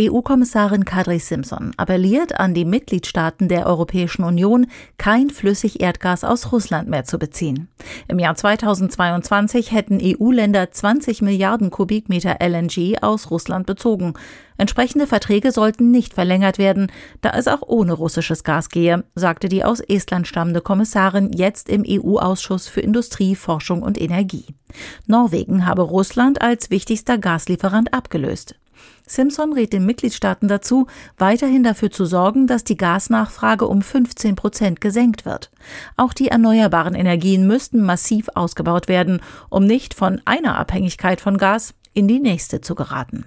EU-Kommissarin Kadri Simpson appelliert an die Mitgliedstaaten der Europäischen Union, kein Flüssigerdgas aus Russland mehr zu beziehen. Im Jahr 2022 hätten EU-Länder 20 Milliarden Kubikmeter LNG aus Russland bezogen. Entsprechende Verträge sollten nicht verlängert werden, da es auch ohne russisches Gas gehe, sagte die aus Estland stammende Kommissarin jetzt im EU-Ausschuss für Industrie, Forschung und Energie. Norwegen habe Russland als wichtigster Gaslieferant abgelöst. Simpson rät den Mitgliedstaaten dazu, weiterhin dafür zu sorgen, dass die Gasnachfrage um 15 Prozent gesenkt wird. Auch die erneuerbaren Energien müssten massiv ausgebaut werden, um nicht von einer Abhängigkeit von Gas in die nächste zu geraten.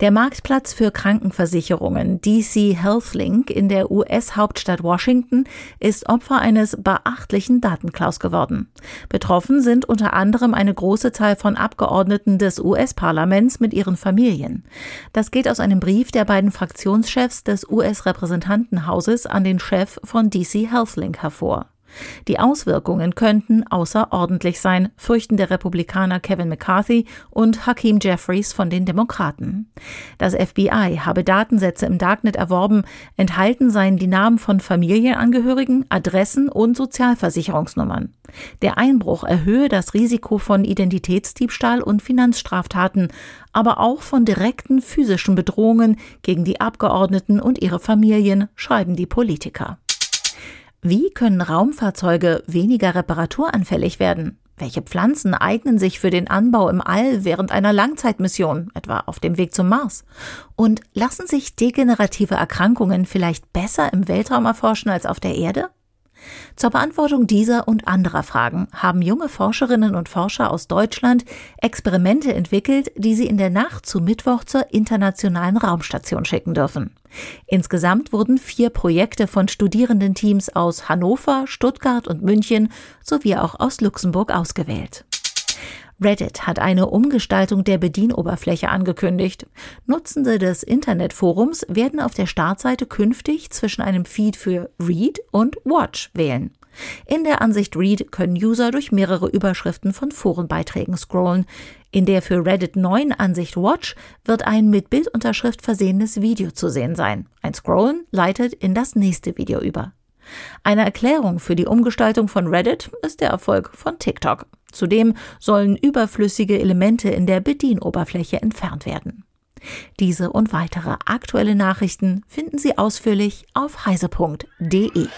Der Marktplatz für Krankenversicherungen DC HealthLink in der US-Hauptstadt Washington ist Opfer eines beachtlichen Datenklaus geworden. Betroffen sind unter anderem eine große Zahl von Abgeordneten des US-Parlaments mit ihren Familien. Das geht aus einem Brief der beiden Fraktionschefs des US-Repräsentantenhauses an den Chef von DC HealthLink hervor. Die Auswirkungen könnten außerordentlich sein, fürchten der Republikaner Kevin McCarthy und Hakeem Jeffries von den Demokraten. Das FBI habe Datensätze im Darknet erworben, enthalten seien die Namen von Familienangehörigen, Adressen und Sozialversicherungsnummern. Der Einbruch erhöhe das Risiko von Identitätsdiebstahl und Finanzstraftaten, aber auch von direkten physischen Bedrohungen gegen die Abgeordneten und ihre Familien, schreiben die Politiker. Wie können Raumfahrzeuge weniger reparaturanfällig werden? Welche Pflanzen eignen sich für den Anbau im All während einer Langzeitmission, etwa auf dem Weg zum Mars? Und lassen sich degenerative Erkrankungen vielleicht besser im Weltraum erforschen als auf der Erde? Zur Beantwortung dieser und anderer Fragen haben junge Forscherinnen und Forscher aus Deutschland Experimente entwickelt, die sie in der Nacht zu Mittwoch zur internationalen Raumstation schicken dürfen. Insgesamt wurden vier Projekte von Studierendenteams aus Hannover, Stuttgart und München sowie auch aus Luxemburg ausgewählt. Reddit hat eine Umgestaltung der Bedienoberfläche angekündigt. Nutzende des Internetforums werden auf der Startseite künftig zwischen einem Feed für Read und Watch wählen. In der Ansicht Read können User durch mehrere Überschriften von Forenbeiträgen scrollen. In der für Reddit neuen Ansicht Watch wird ein mit Bildunterschrift versehenes Video zu sehen sein. Ein Scrollen leitet in das nächste Video über. Eine Erklärung für die Umgestaltung von Reddit ist der Erfolg von TikTok. Zudem sollen überflüssige Elemente in der Bedienoberfläche entfernt werden. Diese und weitere aktuelle Nachrichten finden Sie ausführlich auf heise.de.